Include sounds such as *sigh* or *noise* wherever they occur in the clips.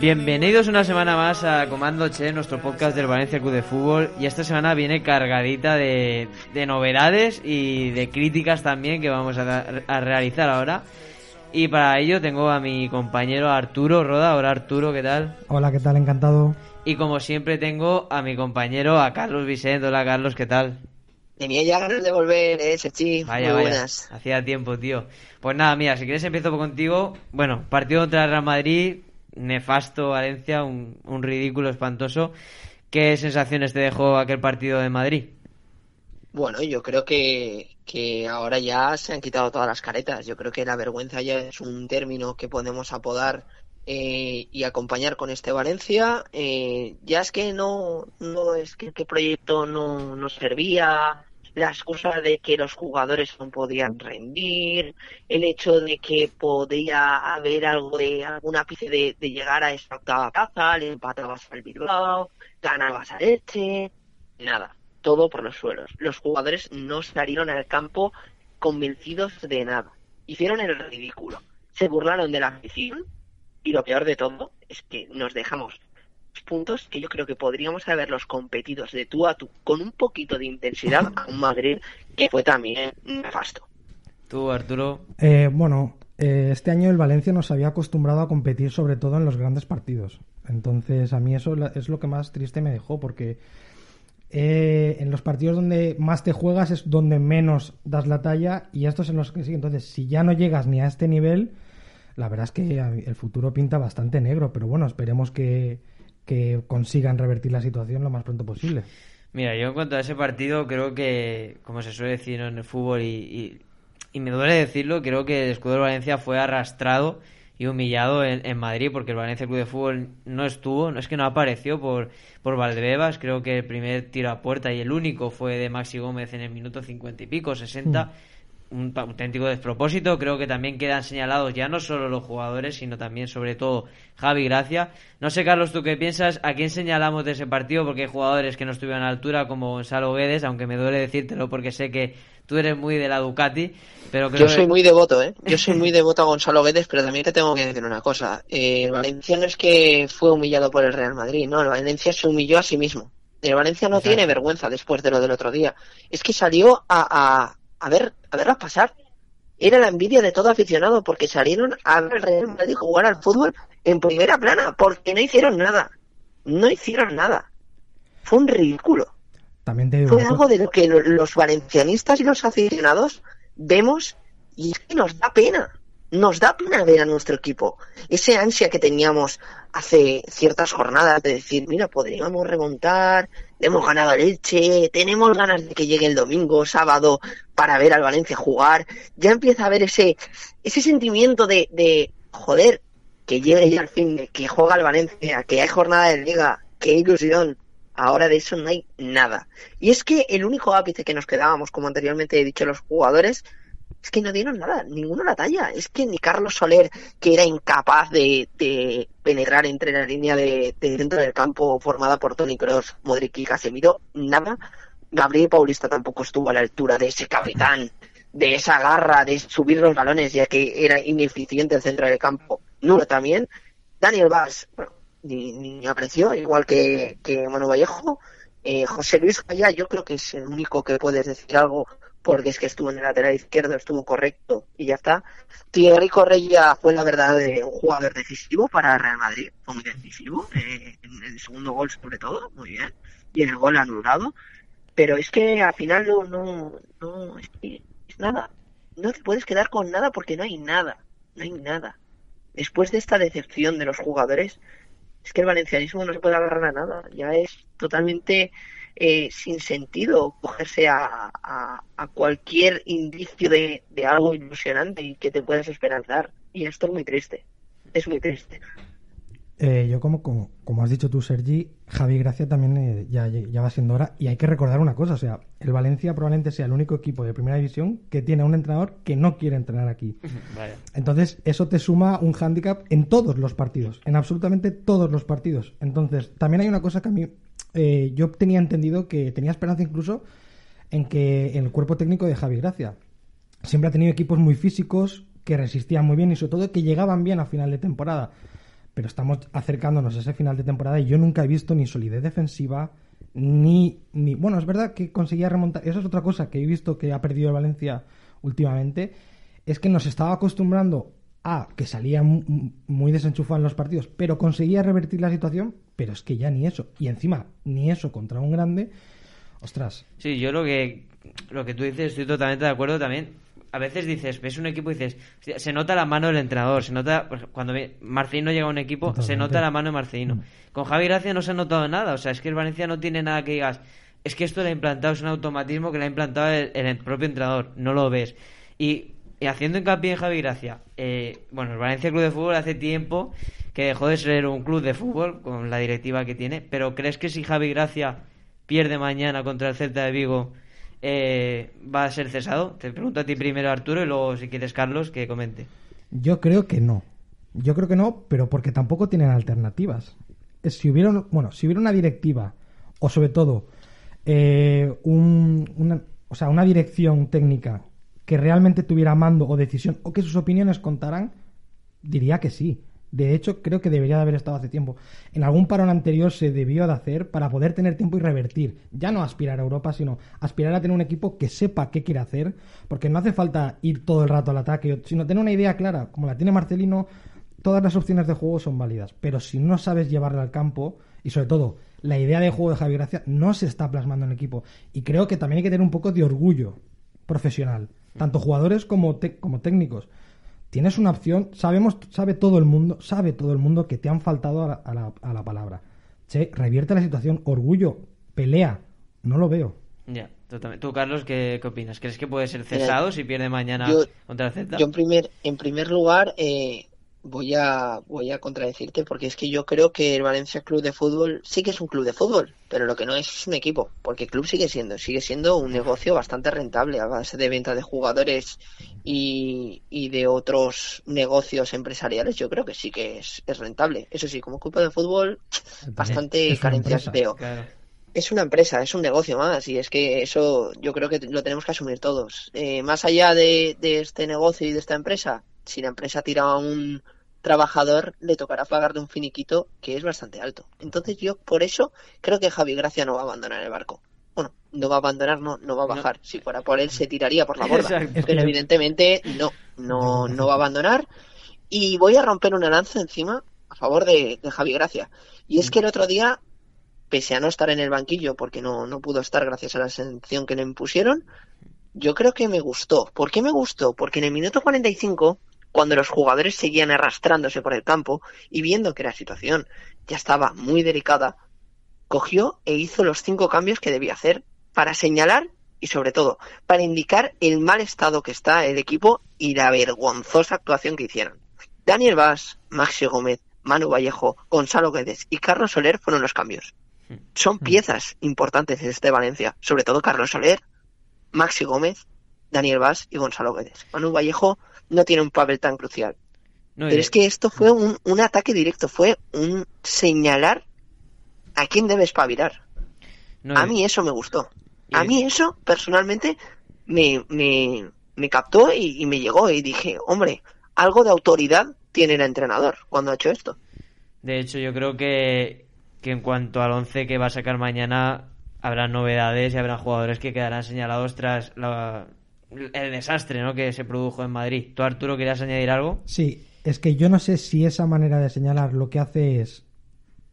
Bienvenidos una semana más a Comando Che, nuestro podcast del Valencia Club de Fútbol. Y esta semana viene cargadita de, de novedades y de críticas también que vamos a, a, realizar ahora. Y para ello tengo a mi compañero Arturo Roda. Hola Arturo, ¿qué tal? Hola, ¿qué tal? Encantado. Y como siempre tengo a mi compañero, a Carlos Vicente. Hola Carlos, ¿qué tal? Tenía ya ganas de volver, eh, Sechi. Vaya, Muy vaya. buenas. Hacía tiempo, tío. Pues nada, mira, si quieres empiezo contigo. Bueno, partido contra el Real Madrid, nefasto Valencia, un, un ridículo espantoso. ¿Qué sensaciones te dejó aquel partido de Madrid? Bueno, yo creo que, que ahora ya se han quitado todas las caretas. Yo creo que la vergüenza ya es un término que podemos apodar eh, y acompañar con este Valencia. Eh, ya es que no, no es que el proyecto no, no servía, la excusa de que los jugadores no podían rendir, el hecho de que podía haber algo de algún ápice de, llegar a esa octava plaza, le empatabas al Bilbao, ganabas a Leche, nada, todo por los suelos. Los jugadores no salieron al campo convencidos de nada, hicieron el ridículo, se burlaron de la afición y lo peor de todo es que nos dejamos puntos que yo creo que podríamos haberlos competidos de tú a tú con un poquito de intensidad a un Madrid que fue también nefasto. Tú, Arturo. Eh, bueno, eh, este año el Valencia nos había acostumbrado a competir sobre todo en los grandes partidos. Entonces a mí eso es lo que más triste me dejó porque eh, en los partidos donde más te juegas es donde menos das la talla y estos en los que sí. Entonces si ya no llegas ni a este nivel, la verdad es que el futuro pinta bastante negro. Pero bueno, esperemos que que consigan revertir la situación lo más pronto posible. Mira, yo en cuanto a ese partido creo que, como se suele decir en el fútbol y, y, y me duele decirlo, creo que el escudo de Valencia fue arrastrado y humillado en, en, Madrid porque el Valencia Club de Fútbol no estuvo, no es que no apareció por, por Valdebebas, creo que el primer tiro a puerta y el único fue de Maxi Gómez en el minuto cincuenta y pico, sesenta. Mm un auténtico despropósito. Creo que también quedan señalados ya no solo los jugadores, sino también, sobre todo, Javi Gracia. No sé, Carlos, tú qué piensas, a quién señalamos de ese partido, porque hay jugadores que no estuvieron a la altura, como Gonzalo Guedes, aunque me duele decírtelo porque sé que tú eres muy de la Ducati. Pero creo Yo soy muy devoto, ¿eh? Yo soy muy devoto a Gonzalo Guedes, pero también te tengo que decir una cosa. Eh, el Valencia no es que fue humillado por el Real Madrid, no, el Valencia se humilló a sí mismo. El Valencia no Exacto. tiene vergüenza después de lo del otro día. Es que salió a, a a ver, a verlas pasar. Era la envidia de todo aficionado porque salieron a ver al Real Madrid jugar al fútbol en primera plana porque no hicieron nada. No hicieron nada. Fue un ridículo. También te digo Fue algo de lo que los valencianistas y los aficionados vemos y es que nos da pena. Nos da pena ver a nuestro equipo. Ese ansia que teníamos hace ciertas jornadas de decir, mira, podríamos remontar, hemos ganado leche, tenemos ganas de que llegue el domingo, sábado, para ver al Valencia jugar. Ya empieza a haber ese, ese sentimiento de, de joder, que llegue ya al fin, que juega el Valencia, que hay jornada de liga, qué ilusión. Ahora de eso no hay nada. Y es que el único ápice que nos quedábamos, como anteriormente he dicho, los jugadores, es que no dieron nada, ninguno la talla. Es que ni Carlos Soler, que era incapaz de, penetrar entre la línea de, de, dentro del campo formada por Tony Cross, Modric y Casemiro, nada. Gabriel Paulista tampoco estuvo a la altura de ese capitán, de esa garra de subir los balones, ya que era ineficiente el centro del campo. Nulo también. Daniel bueno, ni, ni apreció, igual que, que Manu Vallejo. Eh, José Luis Gaya, yo creo que es el único que puedes decir algo porque es que estuvo en el lateral izquierdo, estuvo correcto y ya está. Thierry Correia fue la verdad de un jugador decisivo para Real Madrid, fue muy decisivo, eh, en el segundo gol sobre todo, muy bien, y en el gol anulado, pero es que al final no, no, no es, es nada, no te puedes quedar con nada porque no hay nada, no hay nada. Después de esta decepción de los jugadores, es que el valencianismo no se puede agarrar a nada, ya es totalmente eh, sin sentido cogerse a, a, a cualquier indicio de, de, algo ilusionante y que te puedas esperanzar. Y esto es muy triste. Es muy triste. Eh, yo como, como, como has dicho tú, Sergi, Javi Gracia también eh, ya, ya va siendo hora. Y hay que recordar una cosa, o sea, el Valencia probablemente sea el único equipo de primera división que tiene a un entrenador que no quiere entrenar aquí. Vaya. Entonces, eso te suma un hándicap en todos los partidos, en absolutamente todos los partidos. Entonces, también hay una cosa que a mí, eh, yo tenía entendido que tenía esperanza incluso en que en el cuerpo técnico de Javi Gracia. Siempre ha tenido equipos muy físicos, que resistían muy bien y sobre todo que llegaban bien a final de temporada. Pero estamos acercándonos a ese final de temporada y yo nunca he visto ni solidez defensiva, ni, ni... Bueno, es verdad que conseguía remontar... Esa es otra cosa que he visto que ha perdido el Valencia últimamente, es que nos estaba acostumbrando a que salía mu- muy desenchufado en los partidos, pero conseguía revertir la situación, pero es que ya ni eso. Y encima, ni eso contra un grande. Ostras, Sí, yo lo que lo que tú dices estoy totalmente de acuerdo también. A veces dices, ves un equipo y dices, "Hostia, se nota la mano del entrenador, se nota cuando Marcelino llega a un equipo, se nota la mano de Marcelino. Mm. Con Javi Gracia no se ha notado nada, o sea, es que el Valencia no tiene nada que digas, es que esto lo ha implantado, es un automatismo que lo ha implantado el, el propio entrenador, no lo ves. Y, y haciendo hincapié en Javi Gracia, eh, bueno, el Valencia Club de Fútbol hace tiempo que dejó de ser un club de fútbol con la directiva que tiene, pero ¿crees que si Javi Gracia pierde mañana contra el Celta de Vigo, eh, va a ser cesado? Te pregunto a ti primero, Arturo, y luego, si quieres, Carlos, que comente. Yo creo que no. Yo creo que no, pero porque tampoco tienen alternativas. Si hubiera, bueno, si hubiera una directiva, o sobre todo, eh, un- o sea, una dirección técnica que realmente tuviera mando o decisión, o que sus opiniones contaran, diría que sí. De hecho, creo que debería de haber estado hace tiempo. En algún parón anterior se debió de hacer para poder tener tiempo y revertir. Ya no aspirar a Europa, sino aspirar a tener un equipo que sepa qué quiere hacer, porque no hace falta ir todo el rato al ataque, sino tener una idea clara. Como la tiene Marcelino, todas las opciones de juego son válidas. Pero si no sabes llevarla al campo, y sobre todo, la idea de juego de Javi Gracia no se está plasmando en el equipo. Y creo que también hay que tener un poco de orgullo profesional, tanto jugadores como, te- como técnicos tienes una opción, sabemos, sabe todo el mundo, sabe todo el mundo que te han faltado a la, a la- a la palabra. Che, revierte la situación, orgullo, pelea, no lo veo. Ya, totalmente. Tú, Carlos, ¿qué, qué opinas? ¿Crees que puede ser Mira, cesado si pierde mañana yo- contra el Celta? Yo en primer, en primer lugar eh, voy a voy a contradecirte porque es que yo creo que el Valencia Club de Fútbol sí que es un club de fútbol, pero lo que no es es un equipo, porque el club sigue siendo, sigue siendo un negocio bastante rentable a base de venta de jugadores y, y de otros negocios empresariales. Yo creo que sí que es, es rentable. Eso sí, como club de fútbol, bastante carencias empresa. veo. Claro. Es una empresa, es un negocio más, y es que eso yo creo que lo tenemos que asumir todos. Eh, más allá de, de este negocio y de esta empresa, si la empresa tira a un trabajador, le tocará pagar de un finiquito que es bastante alto. Entonces yo por eso creo que Javi Gracia no va a abandonar el barco. Bueno, no va a abandonar, no, no va a No. bajar. Si fuera por él, se tiraría por la borda. Exacto. Pero evidentemente no, no, no va a abandonar. Y voy a romper una lanza encima a favor de, de Javi Gracia. Y es que el otro día, pese a no estar en el banquillo, porque no, no pudo estar gracias a la sanción que le impusieron, yo creo que me gustó. ¿Por qué me gustó? Porque en el minuto 45, cuando los jugadores seguían arrastrándose por el campo y viendo que la situación ya estaba muy delicada, cogió e hizo los cinco cambios que debía hacer para señalar y sobre todo para indicar el mal estado que está el equipo y la vergonzosa actuación que hicieron. Daniel Vaz, Maxi Gómez, Manu Vallejo, Gonzalo Guedes y Carlos Soler fueron los cambios. Son piezas importantes de este Valencia, sobre todo Carlos Soler, Maxi Gómez, Daniel Vaz y Gonzalo Guedes. Manu Vallejo no tiene un papel tan crucial. No, Pero es que esto fue un, un ataque directo, fue un señalar a quién debe espabilar. no, A mí eso me gustó. A mí eso, personalmente, me, me, me captó y, y me llegó. Y dije, hombre, algo de autoridad tiene el entrenador cuando ha hecho esto. De hecho, yo creo que, que en cuanto al 11 que va a sacar mañana, habrá novedades y habrá jugadores que quedarán señalados tras la- el desastre ¿no? que se produjo en Madrid. ¿Tú, Arturo, querías añadir algo? Sí, es que yo no sé si esa manera de señalar lo que hace es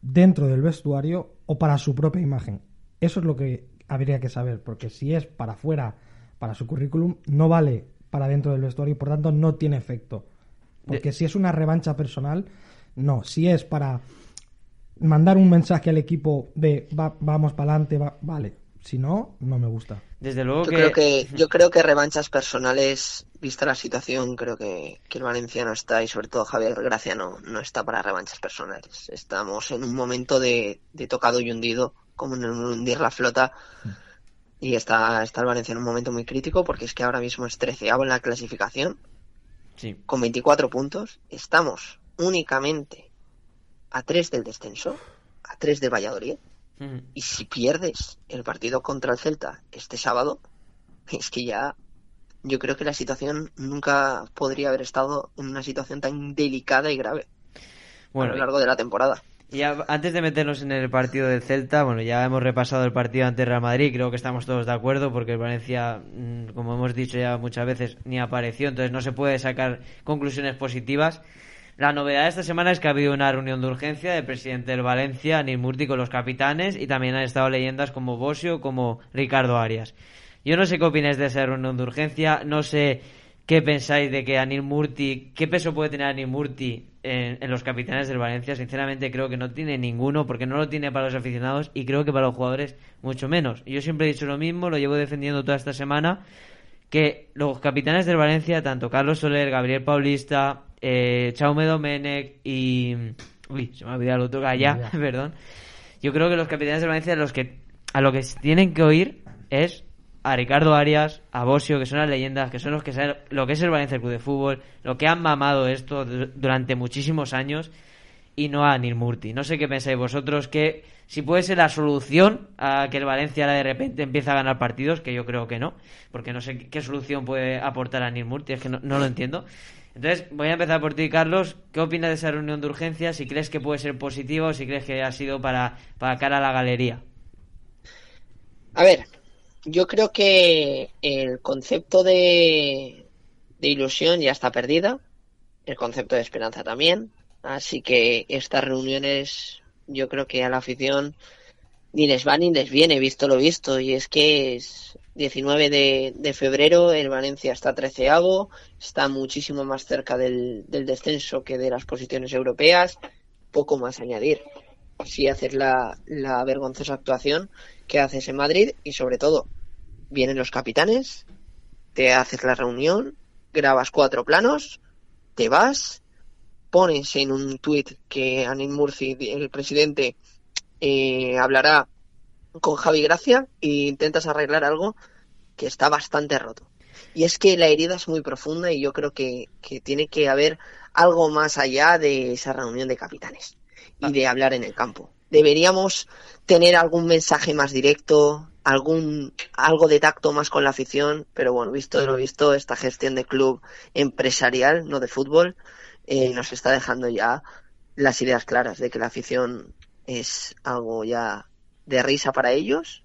dentro del vestuario o para su propia imagen. Eso es lo que habría que saber, porque si es para afuera, para su currículum, no vale para dentro del vestuario y por tanto no tiene efecto. Porque De- si es una revancha personal, no. Si es para mandar un mensaje al equipo de va- vamos para adelante, vale. Si no, no me gusta. Desde luego Yo que... creo que yo creo que revanchas personales, vista la situación, creo que, que el Valencia no está y sobre todo Javier Gracia no, no está para revanchas personales. Estamos en un momento de, de tocado y hundido, como en un hundir la flota. Y está, está el Valencia en un momento muy crítico porque es que ahora mismo es treceavo en la clasificación Sí. con 24 puntos. Estamos únicamente a 3 del descenso, a 3 de Valladolid. Y si pierdes el partido contra el Celta este sábado, es que ya yo creo que la situación nunca podría haber estado en una situación tan delicada y grave a lo largo de la temporada. Y antes de meternos en el partido del Celta, bueno, ya hemos repasado el partido ante Real Madrid, creo que estamos todos de acuerdo porque el Valencia, mm, como hemos dicho ya muchas veces, ni apareció, entonces no se puede sacar conclusiones positivas. La novedad de esta semana es que ha habido una reunión de urgencia del presidente del Valencia, Anil Murti, con los capitanes y también han estado leyendas como Bosio, como Ricardo Arias. Yo no sé qué opináis de esa reunión de urgencia, no sé qué pensáis de que Anil Murti, qué peso puede tener Anil Murti en, en los capitanes del Valencia. Sinceramente creo que no tiene ninguno, porque no lo tiene para los aficionados y creo que para los jugadores mucho menos. Yo siempre he dicho lo mismo, lo llevo defendiendo toda esta semana, que los capitanes del Valencia, tanto Carlos Soler, Gabriel Paulista, eh, Chaume Domenech y... Uy, se me ha olvidado el otro, Gaya, Ya. *laughs* perdón. Yo creo que los capitanes del Valencia los que, a lo que tienen que oír es a Ricardo Arias, a Bosio, que son las leyendas, que son los que saben lo que es el Valencia Club de Fútbol, lo que han mamado esto du- durante muchísimos años, y no a Anil Murti. No sé qué pensáis vosotros, que si puede ser la solución a que el Valencia de repente empiece a ganar partidos, que yo creo que no, porque no sé qué, qué solución puede aportar Anil Murti, es que no, no lo entiendo. Entonces, voy a empezar por ti, Carlos. ¿Qué opinas de esa reunión de urgencia? Si crees que puede ser positiva o si crees que ha sido para, para cara a la galería. A ver, yo creo que el concepto de, de ilusión ya está perdida, el concepto de esperanza también, así que estas reuniones yo creo que a la afición ni les va ni les viene, visto lo visto, y es que es 19 de, febrero, el Valencia está treceavo, está muchísimo más cerca del, del descenso que de las posiciones europeas, poco más añadir. Si haces la, la vergonzosa actuación que haces en Madrid y sobre todo vienen los capitanes, te haces la reunión, grabas cuatro planos, te vas, pones en un tuit que Anil Murci, el presidente, eh, hablará con Javi Gracia e intentas arreglar algo que está bastante roto. Y es que la herida es muy profunda y yo creo que, que tiene que haber algo más allá de esa reunión de capitanes y de hablar en el campo. Deberíamos tener algún mensaje más directo, algún algo de tacto más con la afición, pero bueno, visto lo visto, esta gestión de club empresarial, no de fútbol, eh, nos está dejando ya las ideas claras de que la afición es algo ya de risa para ellos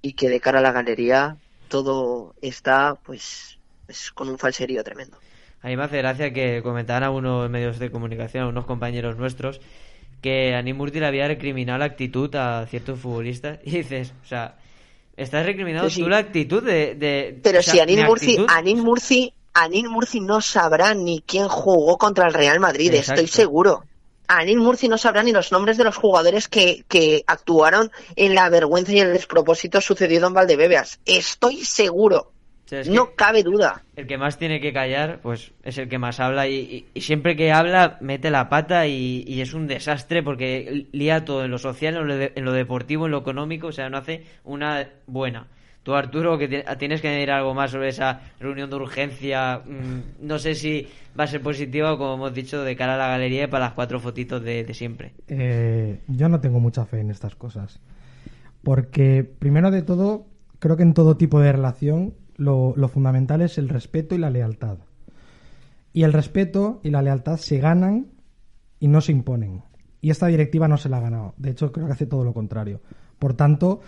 y que de cara a la galería todo está pues, pues con un falserío tremendo. A mí me hace gracia que comentaban algunos medios de comunicación, algunos compañeros nuestros, que Anil Murti le había recriminado la actitud a ciertos futbolistas. *laughs* Y dices, o sea, estás recriminando sí. tú la actitud de... de- Pero o sea, si Anil mi Murci, Murci, no sabrá ni quién jugó contra el Real Madrid, Exacto. estoy seguro. Anil Murci no sabrá ni los nombres de los jugadores que, que actuaron en la vergüenza y el despropósito sucedido en Valdebebeas. Estoy seguro. o sea, No cabe duda. el que más tiene que callar, pues es el que más habla. Y, y- y siempre que habla, mete la pata y, y es un desastre porque lía todo en lo social, en lo, de- en lo deportivo, en lo económico. O sea, no hace una buena. Tú, Arturo, que ti- tienes que añadir algo más sobre esa reunión de urgencia. mm, no sé si va a ser positiva como hemos dicho, de cara a la galería y para las cuatro fotitos de, siempre. Eh, yo no tengo mucha fe en estas cosas. Porque, primero de todo, creo que en todo tipo de relación lo, fundamental es el respeto y la lealtad. Y el respeto y la lealtad se ganan y no se imponen. Y esta directiva no se la ha ganado. De hecho, creo que hace todo lo contrario. Por tanto,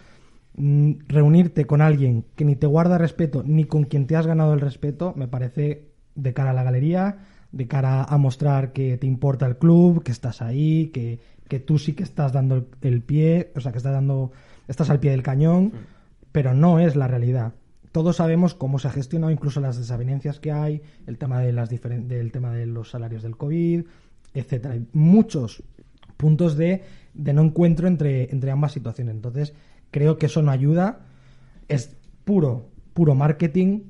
reunirte con alguien que ni te guarda respeto ni con quien te has ganado el respeto me parece de cara a la galería, de cara a mostrar que te importa el club, que estás ahí, que, que tú sí que estás dando el, el pie, o sea, que estás dando, estás al pie del cañón, pero no es la realidad. Todos sabemos cómo se ha gestionado, incluso las desavenencias que hay, el tema de las del tema de los salarios del COVID, etcétera. Hay muchos puntos de, de no encuentro entre, entre ambas situaciones. Entonces, creo que eso no ayuda. Es puro, puro marketing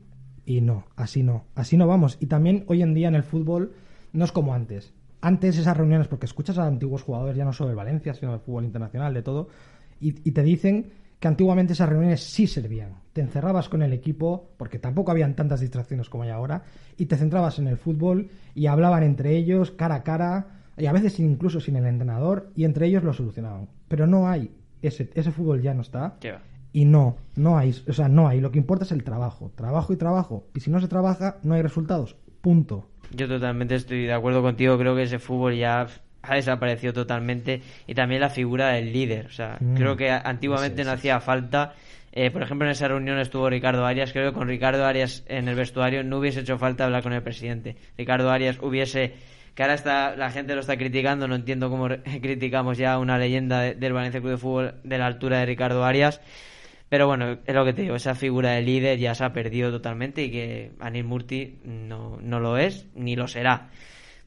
y no, así no, así no vamos. Y también hoy en día en el fútbol no es como antes. Antes esas reuniones, porque escuchas a antiguos jugadores, ya no solo del Valencia, sino del fútbol internacional, de todo, y, y te dicen que antiguamente esas reuniones sí servían. Te encerrabas con el equipo, porque tampoco habían tantas distracciones como hay ahora, y te centrabas en el fútbol y hablaban entre ellos cara a cara, y a veces incluso sin el entrenador, y entre ellos lo solucionaban. Pero no hay, ese, ese fútbol ya no está. ¿Qué va? Y no, no hay, o sea, no hay. Lo que importa es el trabajo, trabajo y trabajo. Y si no se trabaja, no hay resultados. Punto. Yo totalmente estoy de acuerdo contigo. Creo que ese fútbol ya ha desaparecido totalmente. Y también la figura del líder. O sea, Mm. creo que antiguamente Sí, no hacía falta. Eh, por ejemplo, en esa reunión estuvo Ricardo Arias. Creo que con Ricardo Arias en el vestuario no hubiese hecho falta hablar con el presidente. Ricardo Arias hubiese. Que ahora está, la gente lo está criticando. No entiendo cómo *laughs* criticamos ya una leyenda de- del Valencia Club de Fútbol de la altura de Ricardo Arias. Pero bueno, es lo que te digo, esa figura de líder ya se ha perdido totalmente y que Anil Murti no, no lo es ni lo será.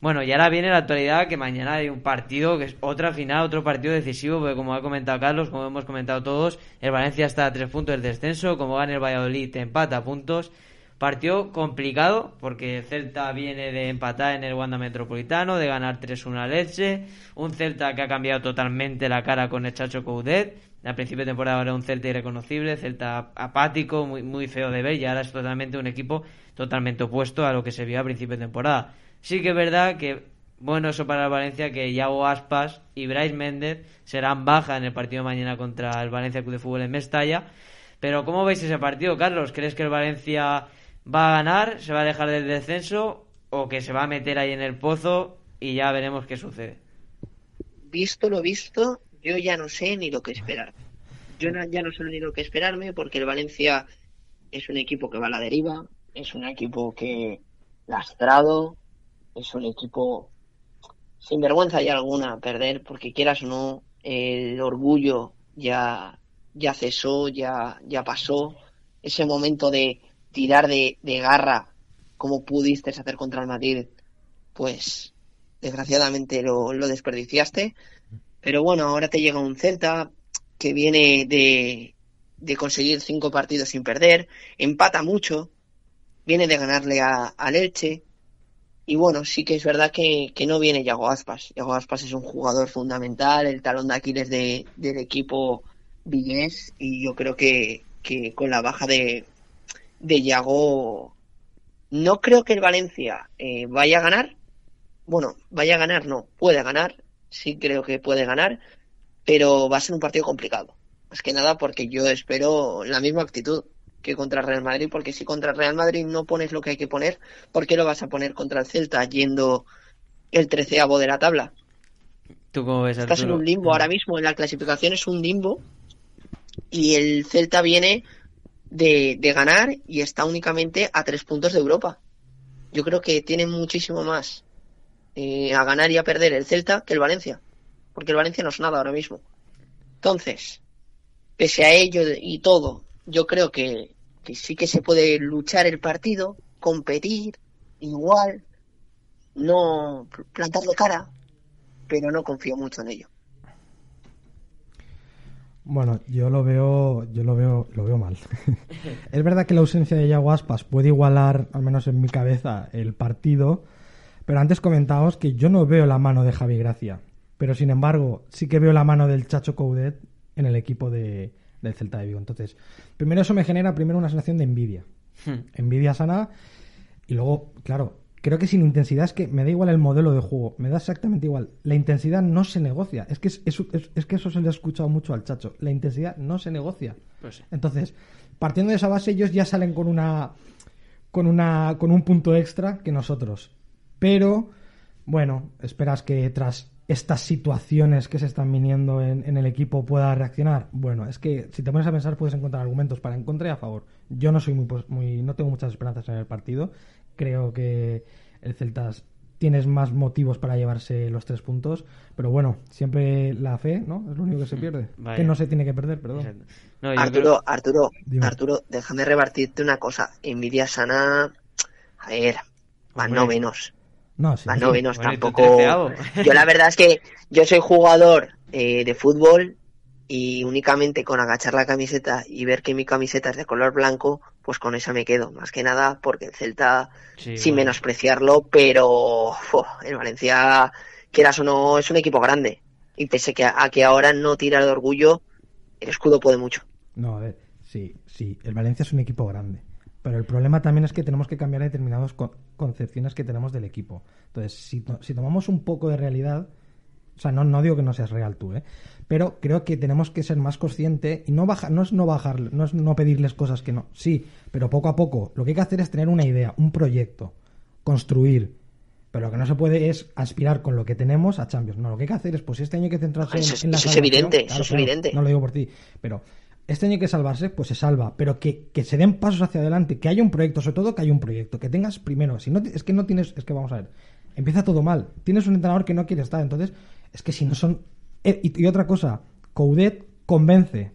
Bueno, y ahora viene la actualidad que mañana hay un partido, que es otra final, otro partido decisivo, porque como ha comentado Carlos, como hemos comentado todos, el Valencia está a tres puntos del descenso, como gana el Valladolid te empata puntos. Partido complicado, porque el Celta viene de empatar en el Wanda Metropolitano, de ganar 3-1 a Leche, un Celta que ha cambiado totalmente la cara con el Chacho Coudet, al principio de temporada era un Celta irreconocible, Celta apático, muy, muy feo de ver, y ahora es totalmente un equipo totalmente opuesto a lo que se vio a principio de temporada. Sí que es verdad que, bueno, eso para el Valencia, que Iago Aspas y Bryce Méndez serán baja en el partido de mañana contra el Valencia Club de Fútbol en Mestalla. Pero ¿cómo veis ese partido, Carlos? ¿Crees que el Valencia va a ganar, se va a dejar del descenso o que se va a meter ahí en el pozo y ya veremos qué sucede? Visto lo visto, yo ya no sé ni lo que esperar. Yo ya no sé ni lo que esperarme porque el Valencia es un equipo que va a la deriva, es un equipo que lastrado, es un equipo sin vergüenza ya alguna perder, porque quieras o no, el orgullo ya, ya cesó, ya, ya pasó. Ese momento de tirar de, garra, como pudiste hacer contra el Madrid, pues desgraciadamente lo, desperdiciaste. Pero bueno, ahora te llega un Celta que viene de, de conseguir cinco partidos sin perder, empata mucho, viene de ganarle a, al. Y bueno, sí que es verdad que, no viene Yago Aspas. Yago Aspas es un jugador fundamental, el talón de Aquiles de, del equipo villés. Y yo creo que con la baja de, de Yago, no creo que el Valencia eh, vaya a ganar. Bueno, vaya a ganar, no, puede ganar. Sí creo que puede ganar, pero va a ser un partido complicado. Más que nada porque yo espero la misma actitud que contra el Real Madrid, porque si contra el Real Madrid no pones lo que hay que poner, ¿por qué lo vas a poner contra el Celta yendo el treceavo de la tabla? ¿Tú cómo ves, Estás en un limbo ahora mismo, en la clasificación es un limbo y el Celta viene de, ganar y está únicamente a tres puntos de Europa. Yo creo que tiene muchísimo más eh, a ganar y a perder el Celta que el Valencia, porque el Valencia no es nada ahora mismo. Entonces, pese a ello y todo, yo creo que, que sí que se puede luchar el partido, competir igual, no plantarle cara, pero no confío mucho en ello. Bueno, yo lo veo, yo lo veo, lo veo mal. *laughs* es verdad que la ausencia de Yago Aspas puede igualar, al menos en mi cabeza, el partido, pero antes comentábamos que yo no veo la mano de Javi Gracia, pero sin embargo sí que veo la mano del Chacho Coudet en el equipo de, del Celta de Vigo. Entonces, primero eso me genera primero una sensación de envidia, Hmm. envidia sana, y luego, claro, creo que sin intensidad es que me da igual el modelo de juego, me da exactamente igual. La intensidad no se negocia, es que es, es- es- que eso se le ha escuchado mucho al Chacho. La intensidad no se negocia. Pues sí. Entonces, partiendo de esa base, ellos ya salen con una con una con un punto extra que nosotros. Pero bueno, esperas que tras estas situaciones que se están viniendo en, en el equipo pueda reaccionar. Bueno, es que si te pones a pensar puedes encontrar argumentos para en contra y a favor. Yo no soy muy, muy no tengo muchas esperanzas en el partido. Creo que el Celtas tienes más motivos para llevarse los tres puntos, pero bueno, siempre la fe, ¿no? Es lo único que se pierde. Vaya. Que no se tiene que perder, perdón. Exacto. No, yo Arturo, creo- Arturo, Dime. Arturo, déjame repartirte una cosa. Envidia sana, a ver, van Hombre. novenos. No, sí. Van sí. novenos Bueno, tampoco. Yo la verdad es que yo soy jugador eh, de fútbol y únicamente con agachar la camiseta y ver que mi camiseta es de color blanco, pues con esa me quedo. Más que nada porque el Celta, Sí, sin bueno. menospreciarlo, pero uf, el Valencia, quieras o no, es un equipo grande. Y pese que a, a que ahora no tira de orgullo, el escudo puede mucho. No, a ver, sí, sí, el Valencia es un equipo grande. Pero el problema también es que tenemos que cambiar determinadas co- concepciones que tenemos del equipo. Entonces, si, to- si tomamos un poco de realidad, o sea, no, no digo que no seas real tú, ¿eh? Pero creo que tenemos que ser más conscientes y no bajar, no es no bajar, no es no pedirles cosas que no. Sí, pero poco a poco. Lo que hay que hacer es tener una idea, un proyecto, construir. Pero lo que no se puede es aspirar con lo que tenemos a Champions. No, lo que hay que hacer es, pues este año hay que centrarse Eso en, en la eso es evidente, eso es evidente. No lo digo por ti, pero este año hay que salvarse, pues se salva, pero que, que se den pasos hacia adelante, que haya un proyecto, sobre todo que haya un proyecto, que tengas primero, si no es que no tienes, es que vamos a ver, empieza todo mal, tienes un entrenador que no quiere estar, entonces es que si no son eh, y, otra cosa, Coudet convence,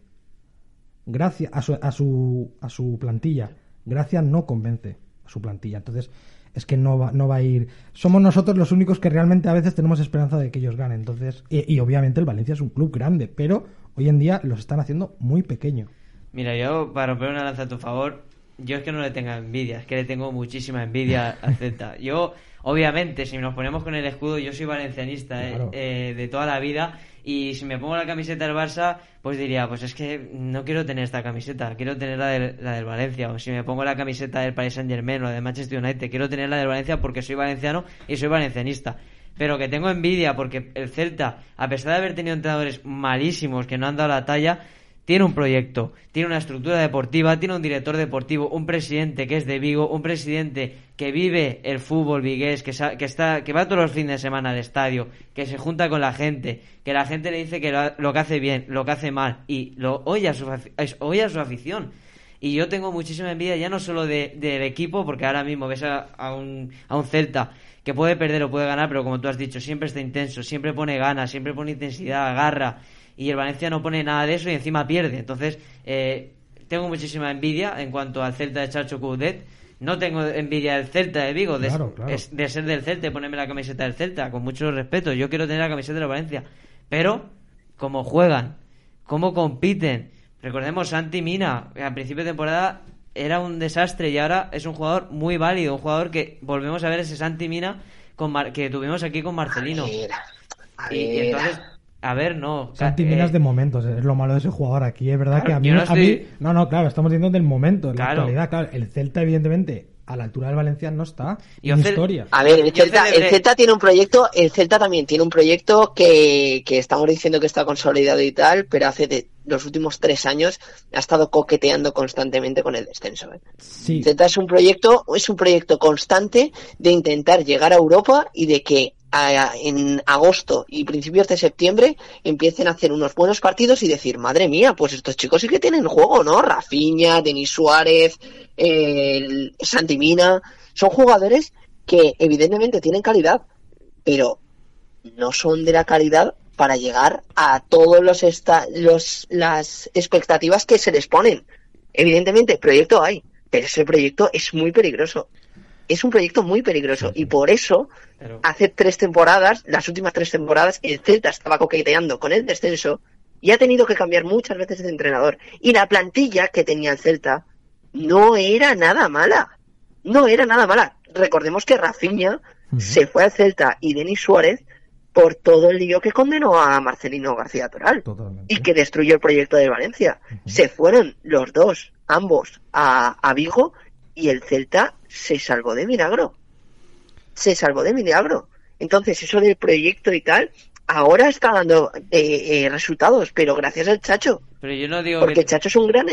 gracias a su, a su a su plantilla, gracias no convence a su plantilla, entonces es que no va, no va a ir. Somos nosotros los únicos que realmente a veces tenemos esperanza de que ellos ganen. Entonces, y, y obviamente el Valencia es un club grande, pero hoy en día los están haciendo muy pequeño. Mira, yo, para romper una lanza a tu favor, yo es que no le tengo envidia, es que le tengo muchísima envidia al Celta. *laughs* Yo, obviamente, si nos ponemos con el escudo, yo soy valencianista eh, eh, de toda la vida y si me pongo la camiseta del Barça, pues diría, pues es que no quiero tener esta camiseta, quiero tener la del, la del Valencia. O si me pongo la camiseta del Paris Saint Germain o la de Manchester United, quiero tener la del Valencia porque soy valenciano y soy valencianista. Pero que tengo envidia porque el Celta, a pesar de haber tenido entrenadores malísimos que no han dado la talla, tiene un proyecto, tiene una estructura deportiva, tiene un director deportivo, un presidente que es de Vigo, un presidente que vive el fútbol vigués, que, que está, que va todos los fines de semana al estadio, que se junta con la gente, que la gente le dice que lo, lo que hace bien, lo que hace mal, y lo oye a su, oye a su afición. Y yo tengo muchísima envidia ya no solo de- del equipo, porque ahora mismo ves a, a un, a un Celta que puede perder o puede ganar, pero como tú has dicho, siempre está intenso, siempre pone ganas, siempre pone intensidad, garra, y el Valencia no pone nada de eso y encima pierde. Entonces, eh, tengo muchísima envidia en cuanto al Celta de Chacho Coudet. No tengo envidia del Celta de Vigo, de, Claro, claro. es- de ser del Celta y ponerme la camiseta del Celta, con mucho respeto. Yo quiero tener la camiseta de la Valencia. Pero, cómo juegan, cómo compiten. Recordemos Santi Mina, que al principio de temporada era un desastre y ahora es un jugador muy válido, un jugador que volvemos a ver ese Santi Mina con Mar- que tuvimos aquí con Marcelino. A ver, a Y, entonces, a ver, no. Santi eh, de momentos, es lo malo de ese jugador aquí, es verdad Claro, que a mí, yo no a mí- estoy- no, no, claro, estamos diciendo del momento, en la Claro. actualidad, claro, el Celta evidentemente a la altura del Valencia no está, Y en historia. A ver, el Yo Celta, celebré- el Celta tiene un proyecto, el Celta también tiene un proyecto que, que estamos diciendo que está consolidado y tal, pero hace de los últimos tres años ha estado coqueteando constantemente con el descenso. ¿eh? Sí, El Celta es un proyecto, es un proyecto constante de intentar llegar a Europa y de que a- en agosto y principios de septiembre empiecen a hacer unos buenos partidos y decir, madre mía, pues estos chicos sí que tienen juego, ¿no? Rafinha, Denis Suárez, el Santi Mina, son jugadores que evidentemente tienen calidad, pero no son de la calidad para llegar a todos los, los las expectativas que se les ponen. Evidentemente, proyecto hay, pero ese proyecto es muy peligroso. Es un proyecto muy peligroso y por eso pero- hace tres temporadas, las últimas tres temporadas, el Celta estaba coqueteando con el descenso y ha tenido que cambiar muchas veces de entrenador. Y la plantilla que tenía el Celta no era nada mala. No era nada mala. Recordemos que Rafinha se fue al Celta y Denis Suárez por todo el lío que condenó a Marcelino García Toral totalmente. y que destruyó el proyecto de Valencia. Se fueron los dos, ambos, a, a Vigo y el Celta se salvó de milagro. Se salvó de milagro. Entonces, eso del proyecto y tal, ahora está dando eh, eh, resultados, pero gracias al Chacho. Pero yo no digo Porque que... el Chacho es un gran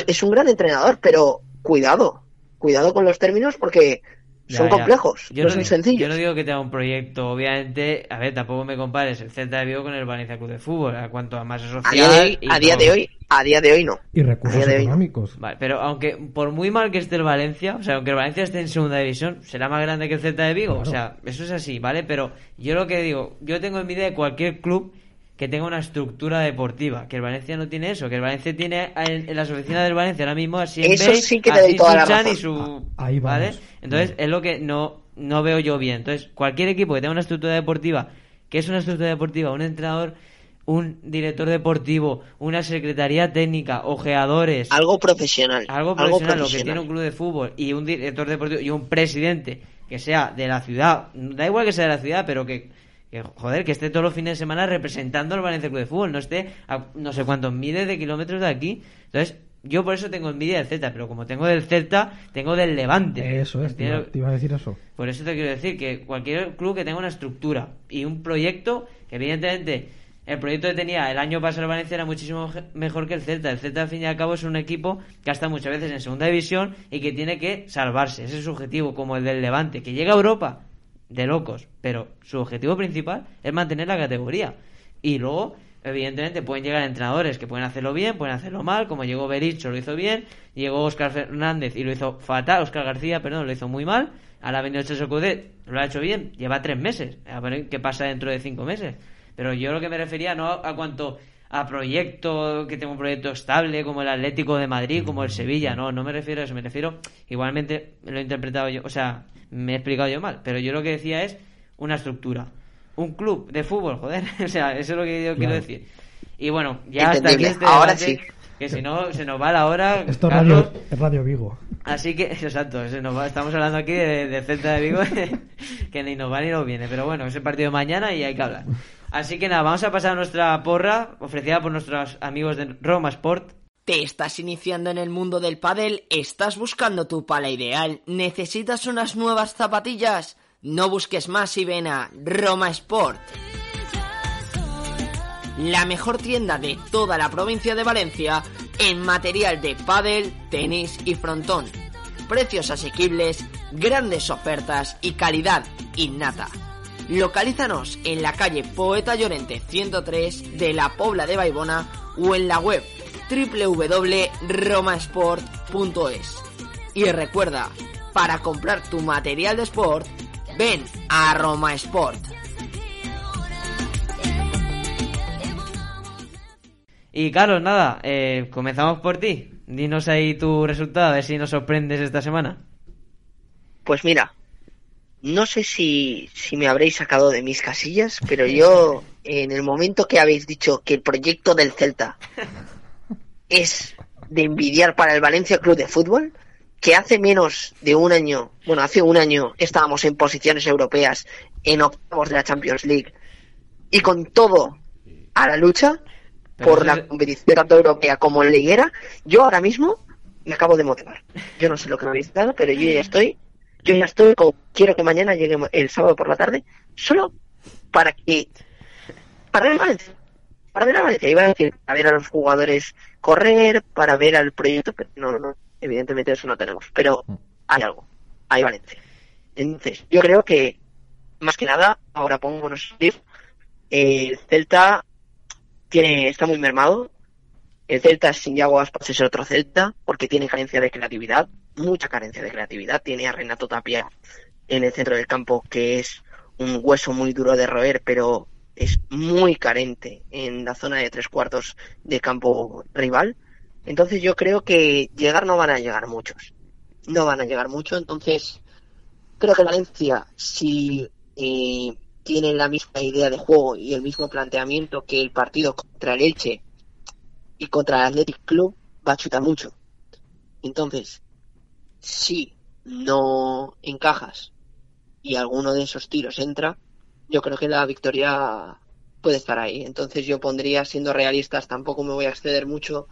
no- es un gran entrenador, pero cuidado, cuidado con los términos porque Ya, son ya. complejos, Yo no son sencillos. Yo no digo que tenga un proyecto, obviamente, a ver, tampoco me compares el Celta de Vigo con el Valencia Club de Fútbol, a cuanto a masa social. a día de hoy, y a día de hoy, a día de hoy no. Y recursos A día de hoy no. económicos. Vale, pero aunque por muy mal que esté el Valencia, o sea, aunque el Valencia esté en segunda división, será más grande que el Celta de Vigo, Claro. o sea, eso es así, ¿vale? Pero yo lo que digo, yo tengo envidia de cualquier club que tenga una estructura deportiva, que el Valencia no tiene eso, que el Valencia tiene en, en las oficinas del Valencia ahora mismo así en Eso sí que te doy toda la razón. y su Ah, ahí. ¿vale? Entonces, es lo que no no veo yo bien. Entonces, cualquier equipo que tenga una estructura deportiva, que es una estructura deportiva, un entrenador un director deportivo, una secretaría técnica, ojeadores, Algo profesional. algo profesional, lo que tiene un club de fútbol y un director deportivo y un presidente que sea de la ciudad, da igual que sea de la ciudad, pero que, que, joder, que esté todos los fines de semana representando al Valencia Club de Fútbol, no esté a no sé cuántos miles de kilómetros de aquí. Entonces, yo por eso tengo envidia del Celta, pero como tengo del Celta, tengo del Levante. Eso es, te iba, ¿Entiendes? te iba a decir eso. Por eso te quiero decir que cualquier club que tenga una estructura y un proyecto, que evidentemente el proyecto que tenía el año pasado el Valencia era muchísimo mejor que el Celta. El Celta, al fin y al cabo, es un equipo que ha estado muchas veces en segunda división y que tiene que salvarse. Ese es su objetivo, como el del Levante, que llega a Europa de locos, pero su objetivo principal es mantener la categoría. Y luego, evidentemente, pueden llegar entrenadores que pueden hacerlo bien, pueden hacerlo mal, como llegó Bericho, lo hizo bien, llegó Oscar Fernández y lo hizo fatal, Oscar García, perdón, lo hizo muy mal, ahora ha venido Cheso Coudet, lo ha hecho bien, lleva tres meses, a ver qué pasa dentro de cinco meses. Pero yo lo que me refería no a cuanto a proyecto, que tenga un proyecto estable como el Atlético de Madrid, como el Sevilla, no, no me refiero a eso, me refiero, igualmente lo he interpretado yo, o sea, me he explicado yo mal, pero yo lo que decía es una estructura, un club de fútbol, joder, *laughs* o sea, eso es lo que yo quiero Claro. decir. Y bueno, ya hasta aquí este Ahora debate, sí. que si no se nos va la hora, Esto es Radio, es Radio Vigo. Así que, *laughs* exacto, se nos va- estamos hablando aquí de, de Celta de Vigo, *laughs* que ni nos va ni nos viene, pero bueno, es el partido de mañana y hay que hablar. Así que nada, vamos a pasar a nuestra porra, ofrecida por nuestros amigos de Roma Sport. ¿Te estás iniciando en el mundo del pádel? ¿Estás buscando tu pala ideal? ¿Necesitas unas nuevas zapatillas? No busques más y ven a Roma Sport. La mejor tienda de toda la provincia de Valencia en material de pádel, tenis y frontón. Precios asequibles, grandes ofertas y calidad innata. Localízanos en la calle Poeta Llorente 103 de la Pobla de Baibona o en la web www.romasport.es. Y recuerda, para comprar tu material de sport, ven a Roma Sport. Y Carlos, nada, eh, comenzamos por ti. Dinos ahí tu resultado, a ver si nos sorprendes esta semana. Pues mira, no sé si, si me habréis sacado de mis casillas, pero yo, *laughs* en el momento que habéis dicho que el proyecto del Celta es de envidiar para el Valencia Club de Fútbol, que hace menos de un año, bueno, hace un año estábamos en posiciones europeas, en octavos de la Champions League, y con todo a la lucha por la competición tanto europea como liguera, yo ahora mismo me acabo de motivar. Yo no sé lo que me habéis dado, pero yo ya estoy, yo ya estoy con, quiero que mañana llegue el sábado por la tarde, solo para que, para ver a Valencia, para ver a Valencia, iba a decir, para ver a los jugadores correr, para ver al proyecto, pero no, no, evidentemente eso no tenemos, pero hay algo, hay Valencia. Entonces, yo creo que, más que nada, ahora pongo unos tips, el Celta tiene, está muy mermado. El Celta sin Yago Aspas es otro Celta porque tiene carencia de creatividad, mucha carencia de creatividad. Tiene a Renato Tapia en el centro del campo que es un hueso muy duro de roer, pero es muy carente en la zona de tres cuartos de campo rival. Entonces yo creo que llegar no van a llegar muchos. No van a llegar mucho, entonces creo que Valencia, si eh, tiene la misma idea de juego y el mismo planteamiento que el partido contra el Elche y contra el Athletic Club, va a chutar mucho. Entonces, si no encajas y alguno de esos tiros entra, yo creo que la victoria puede estar ahí. Entonces yo pondría, siendo realistas, tampoco me voy a exceder mucho,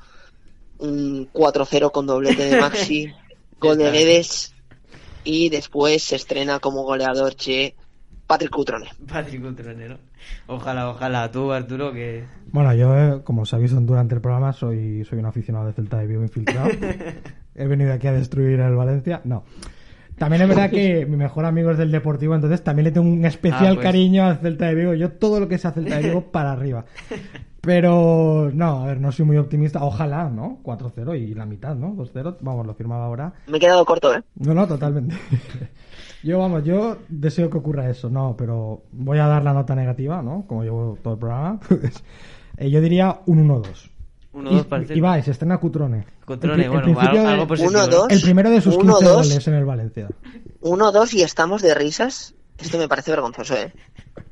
un 4-0 con doblete de Maxi, *laughs* gol de y después se estrena como goleador Che Patrick Cutrone. Patrick Utronero. Ojalá, ojalá. Tú, Arturo, que... Bueno, yo, eh, como os aviso durante el programa, soy, soy un aficionado de Celta de Vigo infiltrado. *laughs* He venido aquí a destruir el Valencia. No. También es verdad que *laughs* mi mejor amigo es del Deportivo, entonces también le tengo un especial Ah, pues. cariño al Celta de Vigo. Yo todo lo que sea Celta de Vigo *laughs* para arriba. Pero no, a ver, no soy muy optimista. Ojalá, ¿no? 4-0 y la mitad, ¿no? 2-0. Vamos, lo firmaba ahora. Me he quedado corto, ¿eh? No, no, totalmente. *laughs* yo, vamos, yo deseo que ocurra eso, no, pero voy a dar la nota negativa, ¿no? Como llevo todo el programa. pues, eh, yo diría un 1-2. 1-2 para el Y, va, se estrena Cutrone. Cutrone, El bueno, algo, positivo. 1-2. El primero de sus 15 1-2. goles en el Valencia. 1-2 y estamos de risas Esto me parece vergonzoso, ¿eh?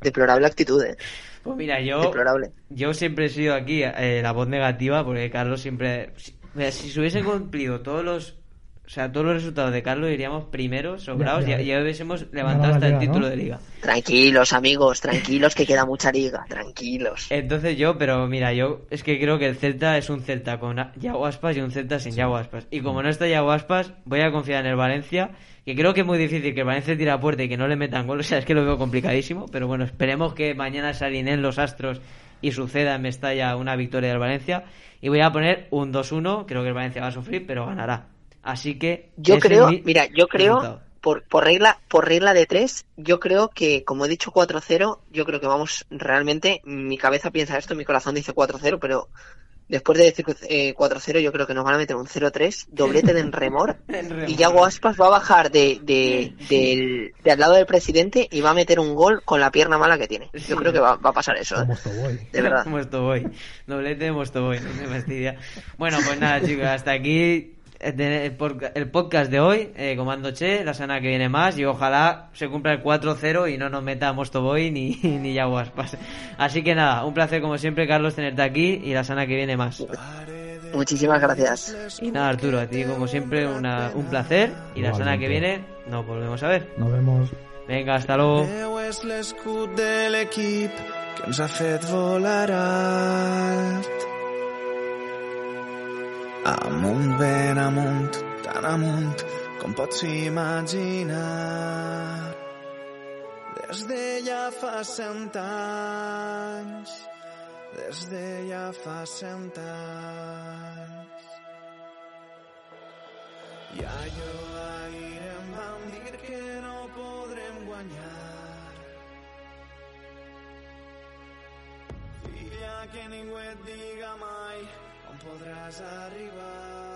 Deplorable actitud, ¿eh? Pues mira, yo, Deplorable. yo siempre he sido aquí eh, la voz negativa porque Carlos siempre... Si, mira, si se hubiesen cumplido todos los... O sea, todos los resultados de Carlos iríamos primeros, sobrados, Ya, ya, ya. ya hubiésemos levantado hasta el título ¿no? de liga. Tranquilos, amigos, tranquilos, que queda mucha liga. Tranquilos. Entonces yo, pero mira, yo es que creo que el Celta es un Celta con Yago Aspas y un Celta sin Yago Aspas. Y como no está Yago Aspas, voy a confiar en el Valencia, que creo que es muy difícil que el Valencia tire a puerta y que no le metan gol. *laughs* O sea, es que lo veo complicadísimo. Pero bueno, esperemos que mañana se alineen los astros y suceda en Mestalla una victoria del Valencia. Y voy a poner un 2-1. Creo que el Valencia va a sufrir, pero ganará. Así que... Yo creo, mi mira, yo creo, por, por regla, por regla de tres, yo creo que, como he dicho 4-0, yo creo que vamos, realmente, mi cabeza piensa esto, mi corazón dice 4-0, pero después de decir eh, 4-0, yo creo que nos van a meter un 0-3, doblete de *laughs* enremor, y Yago Aspas va a bajar de, de, del- de al lado del presidente y va a meter un gol con la pierna mala que tiene. Sí. Yo creo que va, va a pasar eso, Como ¿eh? De verdad. Doblete de Mostoboy, no me fastidia. Bueno, pues nada, chicos, hasta aquí el podca- el podcast de hoy. Eh, Comando Che, la semana que viene más. Y ojalá se cumpla el 4-0 y no nos meta Mostoboy ni, *laughs* ni Yago Aspas. Así que nada, un placer como siempre, Carlos, tenerte aquí. Y la semana que viene más. Muchísimas gracias. Y nada, Arturo, a ti como siempre una- un placer. Y la semana que viene nos volvemos a ver. Nos vemos. Venga, hasta luego. Déu és l'escut de l'equip que ens ha fet volar alt. Amunt, ben amunt, tan amunt com pots imaginar. Des de ja fa cent anys, des de ja fa cent anys. I allò ahir em van dir que no podrem guanyar. Filla, que ningú et diga mai on podràs arribar.